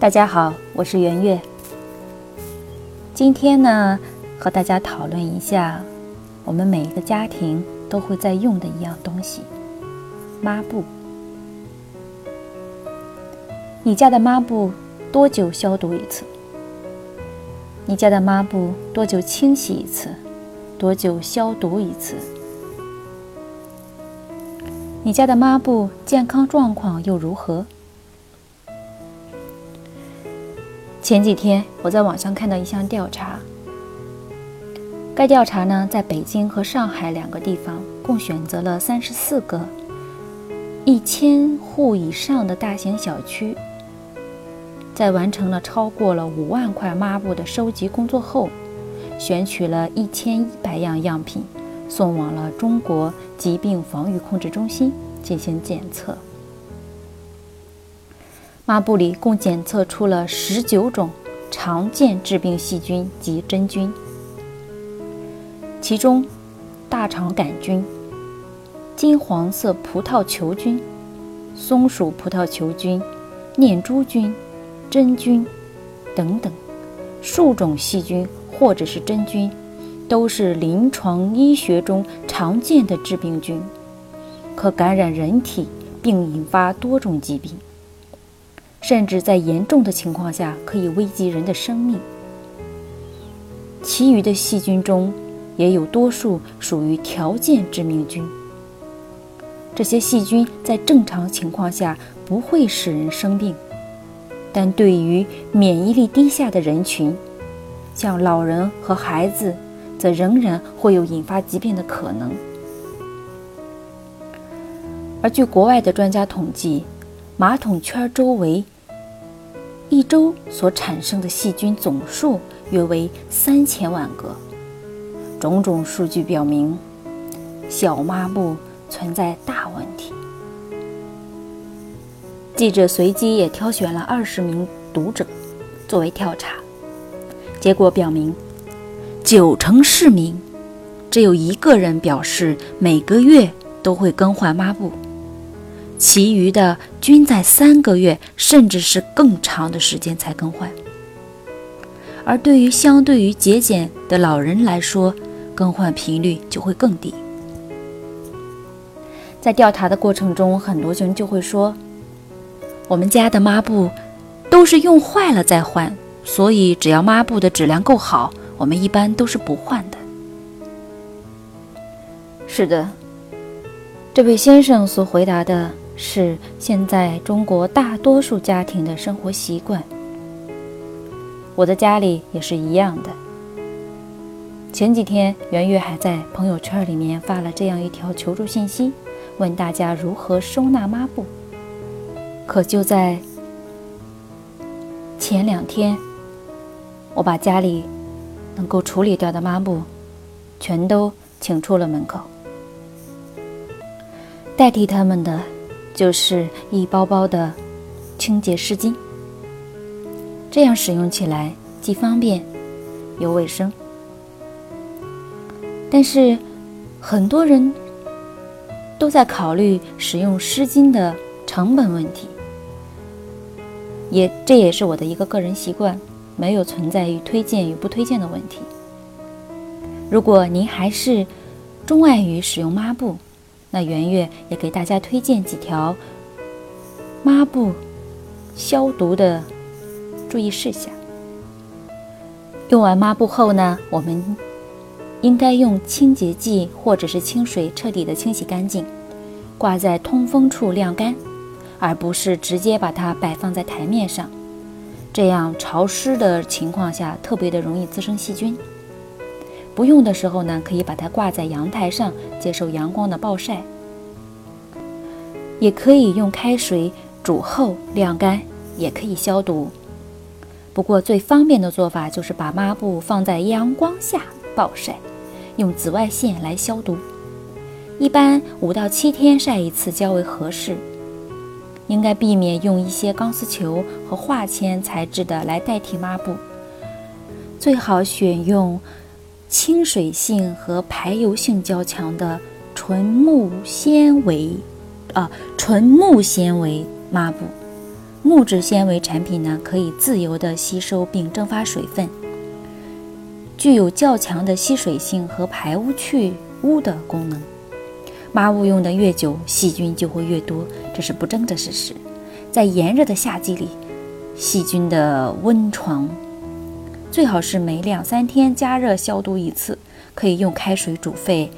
大家好，我是圆月。今天呢，和大家讨论一下我们每一个家庭都会在用的一样东西——抹布。你家的抹布多久消毒一次？你家的抹布多久清洗一次？多久消毒一次？你家的抹布健康状况又如何？前几天我在网上看到一项调查，该调查呢在北京和上海两个地方共选择了三十四个一千户以上的大型小区，在完成了超过了五万块抹布的收集工作后，选取了一千一百样样品，送往了中国疾病防御控制中心进行检测。抹布里共检测出了十九种常见致病细菌及真菌，其中大肠杆菌、金黄色葡萄球菌、松鼠葡萄球菌、念珠菌、真菌等等数种细菌或者是真菌，都是临床医学中常见的致病菌，可感染人体并引发多种疾病。甚至在严重的情况下，可以危及人的生命。其余的细菌中，也有多数属于条件致命菌。这些细菌在正常情况下不会使人生病，但对于免疫力低下的人群，像老人和孩子，则仍然会有引发疾病的可能。而据国外的专家统计，马桶圈周围。一周所产生的细菌总数约为三千万个。种种数据表明，小抹布存在大问题。记者随机也挑选了二十名读者作为调查，结果表明，九成市民只有一个人表示每个月都会更换抹布。其余的均在三个月，甚至是更长的时间才更换。而对于相对于节俭的老人来说，更换频率就会更低。在调查的过程中，很多人就会说：“我们家的抹布都是用坏了再换，所以只要抹布的质量够好，我们一般都是不换的。”是的，这位先生所回答的。是现在中国大多数家庭的生活习惯。我的家里也是一样的。前几天，圆月还在朋友圈里面发了这样一条求助信息，问大家如何收纳抹布。可就在前两天，我把家里能够处理掉的抹布全都请出了门口，代替他们的。就是一包包的清洁湿巾，这样使用起来既方便又卫生。但是很多人都在考虑使用湿巾的成本问题，也这也是我的一个个人习惯，没有存在于推荐与不推荐的问题。如果您还是钟爱于使用抹布，那圆月也给大家推荐几条抹布消毒的注意事项。用完抹布后呢，我们应该用清洁剂或者是清水彻底的清洗干净，挂在通风处晾干，而不是直接把它摆放在台面上。这样潮湿的情况下特别的容易滋生细菌。不用的时候呢，可以把它挂在阳台上，接受阳光的暴晒。也可以用开水煮后晾干，也可以消毒。不过最方便的做法就是把抹布放在阳光下暴晒，用紫外线来消毒。一般五到七天晒一次较为合适。应该避免用一些钢丝球和化纤材质的来代替抹布，最好选用。亲水性和排油性较强的纯木纤维，啊，纯木纤维抹布，木质纤维产品呢，可以自由地吸收并蒸发水分，具有较强的吸水性和排污去污的功能。抹布用的越久，细菌就会越多，这是不争的事实。在炎热的夏季里，细菌的温床最好是每两三天加热消毒一次，可以用开水煮沸，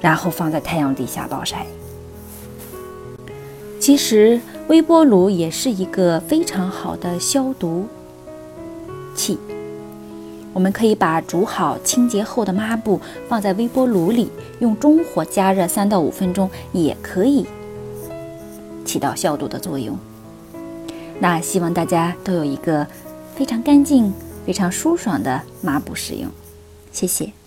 然后放在太阳底下暴晒。其实。微波炉也是一个非常好的消毒器。我们可以把煮好、清洁后的抹布放在微波炉里，用中火加热三到五分钟，也可以起到消毒的作用。那希望大家都有一个非常干净、非常舒爽的抹布使用。谢谢。